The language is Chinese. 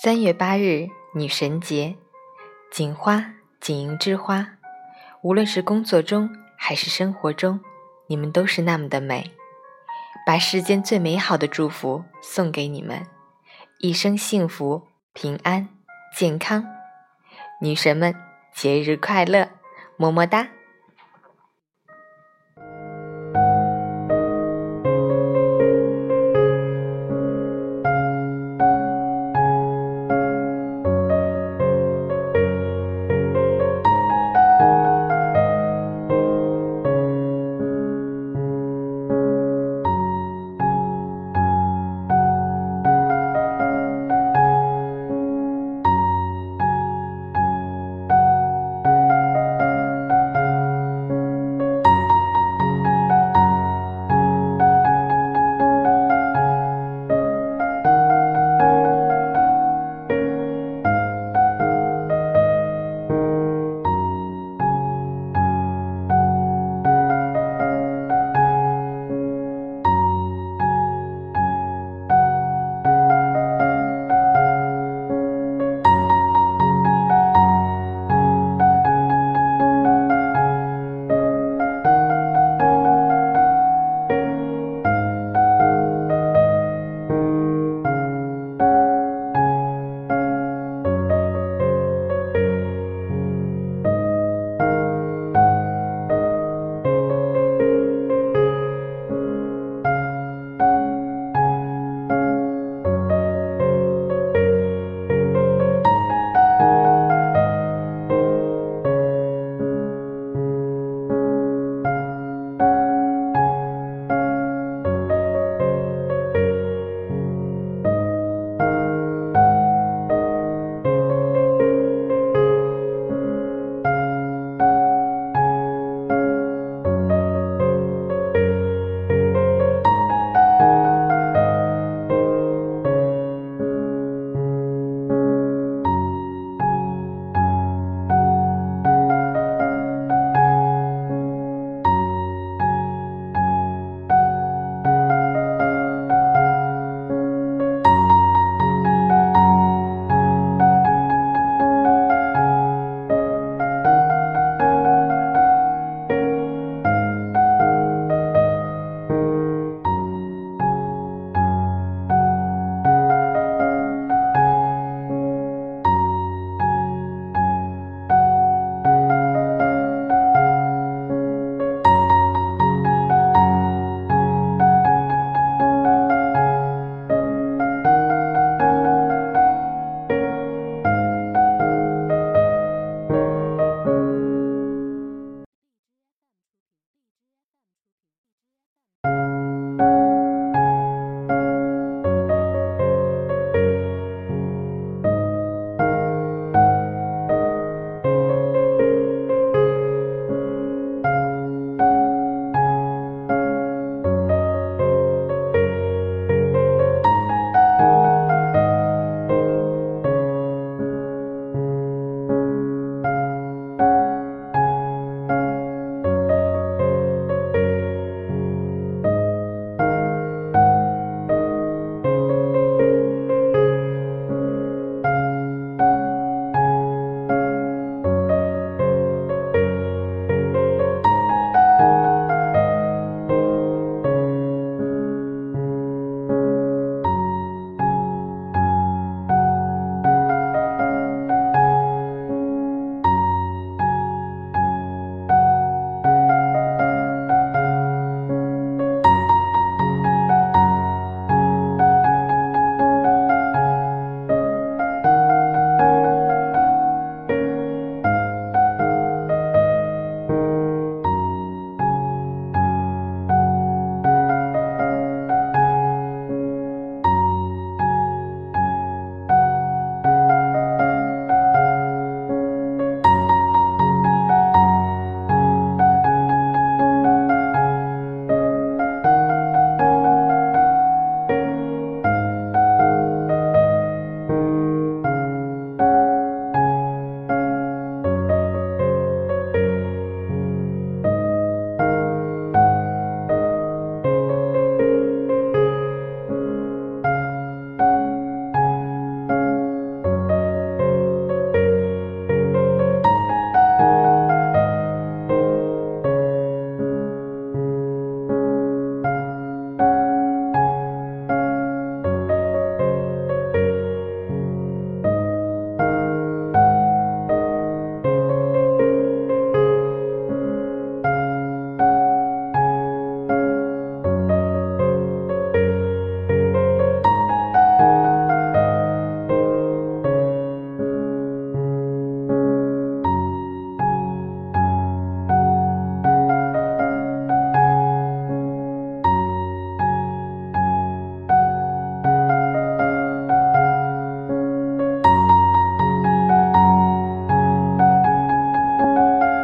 三月八日女神节锦花锦莹之花无论是工作中还是生活中你们都是那么的美。把世间最美好的祝福送给你们一生幸福平安健康。女神们节日快乐么么哒。